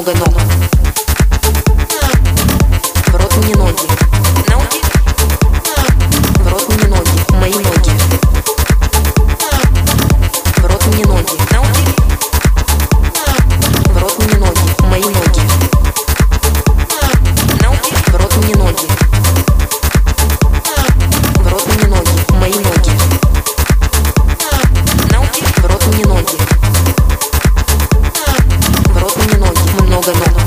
nom de nom. Barcelona.